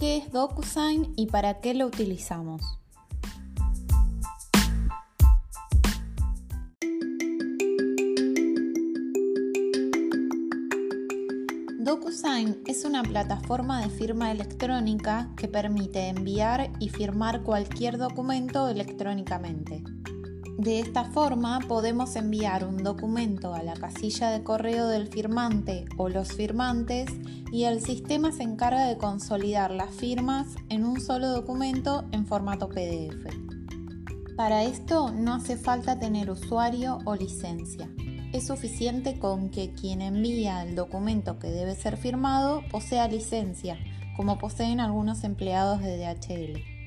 ¿Qué es DocuSign y para qué lo utilizamos? DocuSign es una plataforma de firma electrónica que permite enviar y firmar cualquier documento electrónicamente. De esta forma podemos enviar un documento a la casilla de correo del firmante o los firmantes y el sistema se encarga de consolidar las firmas en un solo documento en formato PDF. Para esto no hace falta tener usuario o licencia. Es suficiente con que quien envía el documento que debe ser firmado posea licencia, como poseen algunos empleados de DHL.